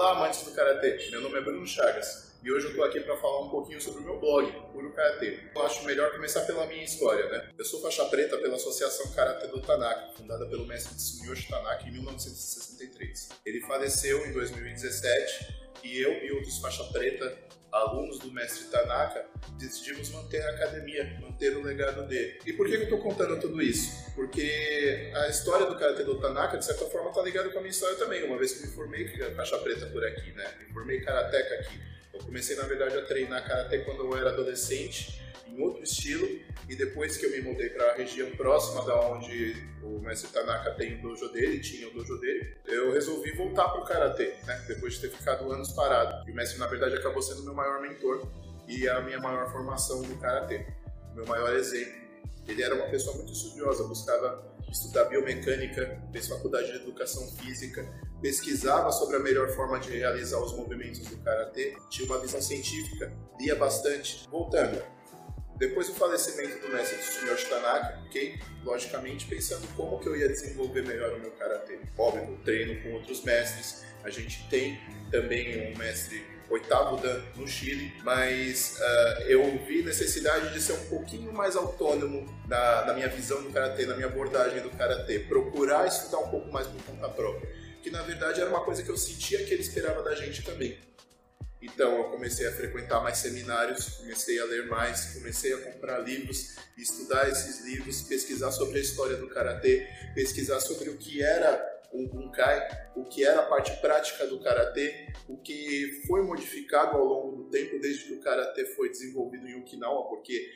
Olá, amantes do Karatê. Meu nome é Bruno Chagas e hoje eu estou aqui para falar um pouquinho sobre o meu blog, Puro Karatê. Eu acho melhor começar pela minha história, né? Eu sou faixa preta pela Associação Karatê do Tanaka, fundada pelo mestre Tsuyoshi Tanaka em 1963. Ele faleceu em 2017 e eu e outros faixa preta alunos do mestre Tanaka, decidimos manter a academia, manter o legado dele. E por que eu estou contando tudo isso? Porque a história do Karate do Tanaka, de certa forma, está ligada com a minha história também. Uma vez que me formei faixa preta por aqui, né? Me formei Karateka aqui. Eu comecei, na verdade, a treinar Karate quando eu era adolescente em outro estilo e depois que eu me mudei para a região próxima da onde o mestre Tanaka tem o dojo dele, tinha o dojo dele, eu resolvi voltar para o karatê, né? Depois de ter ficado anos parado. E o mestre na verdade acabou sendo meu maior mentor e a minha maior formação no karatê, meu maior exemplo. Ele era uma pessoa muito estudiosa, buscava estudar biomecânica, fez faculdade de educação física, pesquisava sobre a melhor forma de realizar os movimentos do karatê, tinha uma visão científica, lia bastante. Voltando, depois do falecimento do mestre Tsuyoshi Tanaka, fiquei, logicamente, pensando como que eu ia desenvolver melhor o meu karatê. Óbvio, treino com outros mestres, a gente tem também um mestre oitavo dan no Chile, mas uh, eu vi necessidade de ser um pouquinho mais autônomo na, na minha visão do karatê, na minha abordagem do karatê, procurar estudar um pouco mais por conta própria, que na verdade era uma coisa que eu sentia que ele esperava da gente também. Então eu comecei a frequentar mais seminários, comecei a ler mais, comecei a comprar livros, estudar esses livros, pesquisar sobre a história do karatê, pesquisar sobre o que era o bunkai, o que era a parte prática do karatê, o que foi modificado ao longo do tempo desde que o karatê foi desenvolvido em Okinawa, porque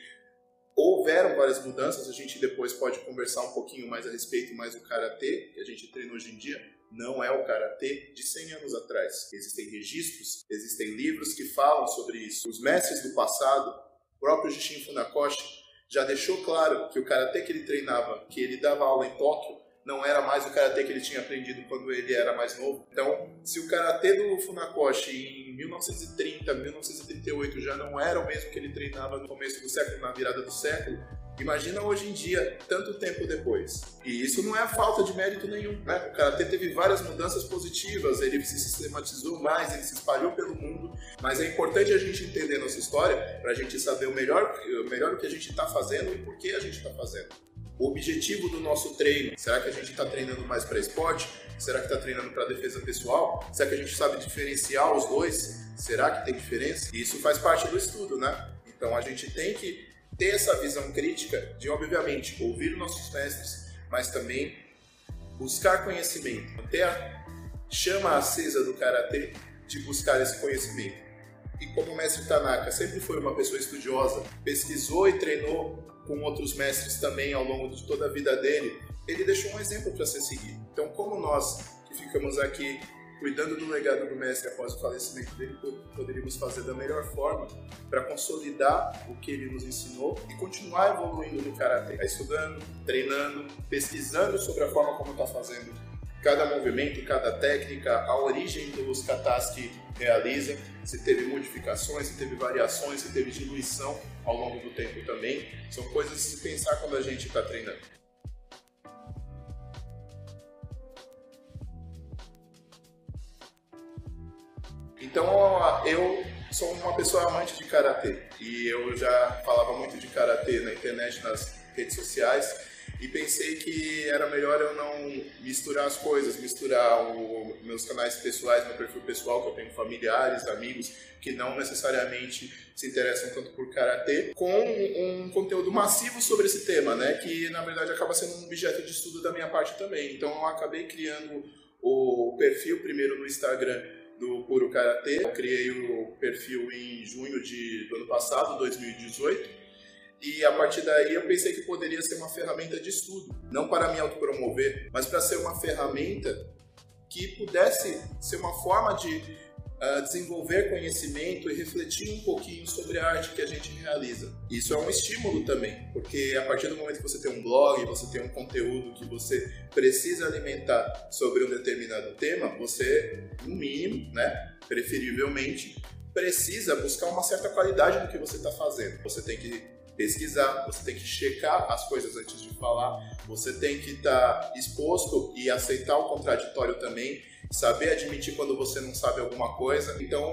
houveram várias mudanças, a gente depois pode conversar um pouquinho mais a respeito mais do karatê que a gente treina hoje em dia, não é o karatê de 100 anos atrás. Existem registros, existem livros que falam sobre isso. Os mestres do passado, o próprio Jishin Funakoshi, já deixou claro que o karatê que ele treinava, que ele dava aula em Tóquio, não era mais o karatê que ele tinha aprendido quando ele era mais novo. Então, se o karatê do Funakoshi em 1930, 1938 já não era o mesmo que ele treinava no começo do século, na virada do século, Imagina hoje em dia, tanto tempo depois. E isso não é falta de mérito nenhum. Né? O Karatê teve várias mudanças positivas, ele se sistematizou mais, ele se espalhou pelo mundo, mas é importante a gente entender nossa história para a gente saber o melhor, o melhor o que a gente está fazendo e por que a gente está fazendo. O objetivo do nosso treino, será que a gente está treinando mais para esporte? Será que está treinando para defesa pessoal? Será que a gente sabe diferenciar os dois? Será que tem diferença? E isso faz parte do estudo, né? Então a gente tem que ter essa visão crítica de, obviamente, ouvir nossos mestres, mas também buscar conhecimento, ter a chama acesa do karatê de buscar esse conhecimento. E como o mestre Tanaka sempre foi uma pessoa estudiosa, pesquisou e treinou com outros mestres também ao longo de toda a vida dele, ele deixou um exemplo para ser seguido. Então, como nós que ficamos aqui cuidando do legado do mestre após o falecimento dele, poderíamos fazer da melhor forma para consolidar o que ele nos ensinou e continuar evoluindo no karatê, estudando, treinando, pesquisando sobre a forma como está fazendo cada movimento, cada técnica, a origem dos katas que realiza, se teve modificações, se teve variações, se teve diluição ao longo do tempo também. São coisas a se pensar quando a gente está treinando. Então eu sou uma pessoa amante de karatê e eu já falava muito de karatê na internet, nas redes sociais e pensei que era melhor eu não misturar as coisas, misturar o, meus canais pessoais, meu perfil pessoal, que eu tenho familiares, amigos que não necessariamente se interessam tanto por karatê, com um conteúdo massivo sobre esse tema, né? Que na verdade acaba sendo um objeto de estudo da minha parte também. Então eu acabei criando o perfil primeiro no Instagram do Puro Karatê. Eu criei o perfil em junho de, do ano passado, 2018. E a partir daí eu pensei que poderia ser uma ferramenta de estudo, não para me autopromover, mas para ser uma ferramenta que pudesse ser uma forma de uh, desenvolver conhecimento e refletir um pouquinho sobre a arte que a gente realiza. Isso é um estímulo também, porque a partir do momento que você tem um blog, você tem um conteúdo que você precisa alimentar sobre um determinado tema, você, no mínimo, né, preferivelmente, precisa buscar uma certa qualidade no que você está fazendo. Você tem que pesquisar, você tem que checar as coisas antes de falar, você tem que estar tá exposto e aceitar o contraditório também saber admitir quando você não sabe alguma coisa. Então,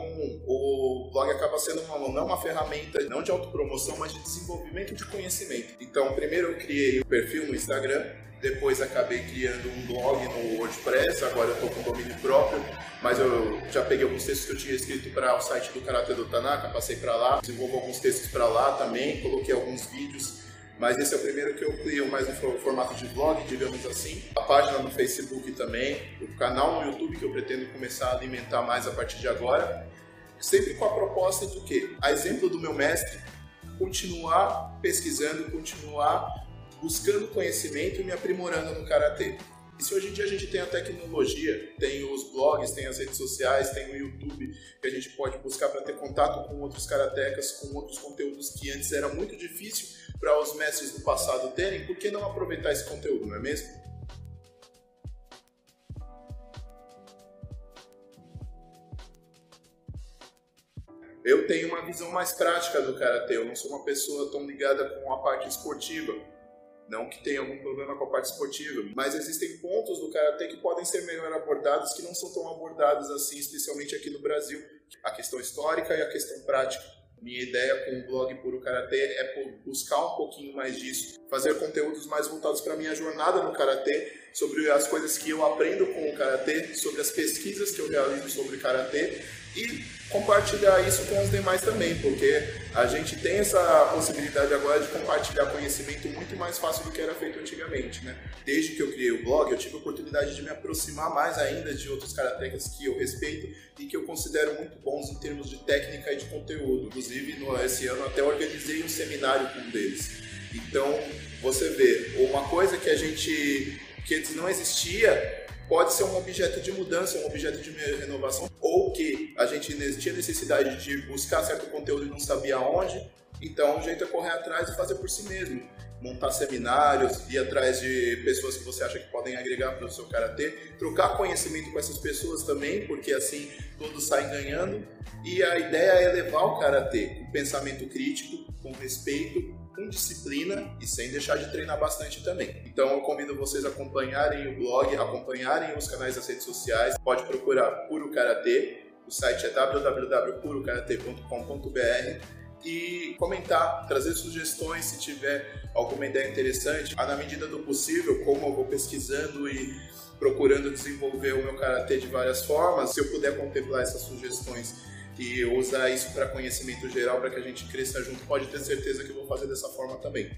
o blog acaba sendo uma, não uma ferramenta não de autopromoção, mas de desenvolvimento de conhecimento. Então, primeiro eu criei o perfil no Instagram, depois acabei criando um blog no WordPress, agora eu estou com domínio próprio, mas eu já peguei alguns textos que eu tinha escrito para o site do Karate do Tanaka, passei para lá, desenvolvo alguns textos para lá também, coloquei alguns vídeos mas esse é o primeiro que eu crio mais no formato de vlog, digamos assim. A página no Facebook também, o canal no YouTube que eu pretendo começar a alimentar mais a partir de agora. Sempre com a proposta de que, a exemplo do meu mestre, continuar pesquisando, continuar buscando conhecimento e me aprimorando no karatê. E se hoje em dia a gente tem a tecnologia, tem os blogs, tem as redes sociais, tem o YouTube, que a gente pode buscar para ter contato com outros karatecas, com outros conteúdos que antes era muito difícil para os mestres do passado terem, por que não aproveitar esse conteúdo, não é mesmo? Eu tenho uma visão mais prática do karatê, eu não sou uma pessoa tão ligada com a parte esportiva. Não que tenha algum problema com a parte esportiva, mas existem pontos do karatê que podem ser melhor abordados, que não são tão abordados assim, especialmente aqui no Brasil. A questão histórica e a questão prática. Minha ideia com o blog Puro Karatê é buscar um pouquinho mais disso, fazer conteúdos mais voltados para minha jornada no Karatê, sobre as coisas que eu aprendo com o Karatê, sobre as pesquisas que eu realizo sobre Karatê e compartilhar isso com os demais também, porque a gente tem essa possibilidade agora de compartilhar conhecimento muito mais fácil do que era feito antigamente, né? Desde que eu criei o blog, eu tive a oportunidade de me aproximar mais ainda de outros karatecas que eu respeito e que eu considero muito bons em termos de técnica e de conteúdo. Inclusive, no, esse ano até organizei um seminário com um deles. Então, você vê, uma coisa que a gente que antes não existia pode ser um objeto de mudança, um objeto de renovação, ou que a gente tinha necessidade de buscar certo conteúdo e não sabia aonde, então o jeito é correr atrás e fazer por si mesmo. Montar seminários, ir atrás de pessoas que você acha que podem agregar para o seu karatê, trocar conhecimento com essas pessoas também, porque assim todos saem ganhando. E a ideia é levar o karatê com pensamento crítico, com respeito com disciplina e sem deixar de treinar bastante também. Então eu convido vocês a acompanharem o blog, acompanharem os canais das redes sociais. Pode procurar Puro Karatê, o site é www.purokaratê.com.br e comentar, trazer sugestões se tiver alguma ideia interessante. Na medida do possível, como eu vou pesquisando e procurando desenvolver o meu karatê de várias formas, se eu puder contemplar essas sugestões e usar isso para conhecimento geral para que a gente cresça junto, pode ter certeza que eu vou fazer dessa forma também.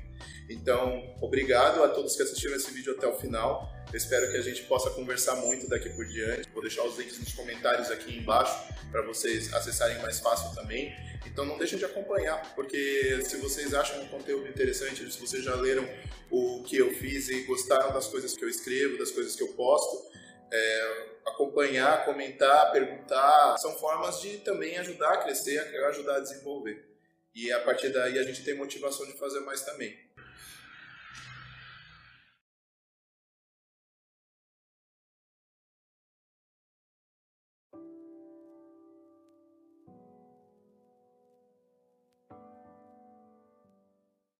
Então, obrigado a todos que assistiram esse vídeo até o final. Eu espero que a gente possa conversar muito daqui por diante. Vou deixar os links nos comentários aqui embaixo para vocês acessarem mais fácil também. Então não deixem de acompanhar, porque se vocês acham um conteúdo interessante, se vocês já leram o que eu fiz e gostaram das coisas que eu escrevo, das coisas que eu posto, é, acompanhar, comentar, perguntar, são formas de também ajudar a crescer, ajudar a desenvolver. E a partir daí a gente tem motivação de fazer mais também.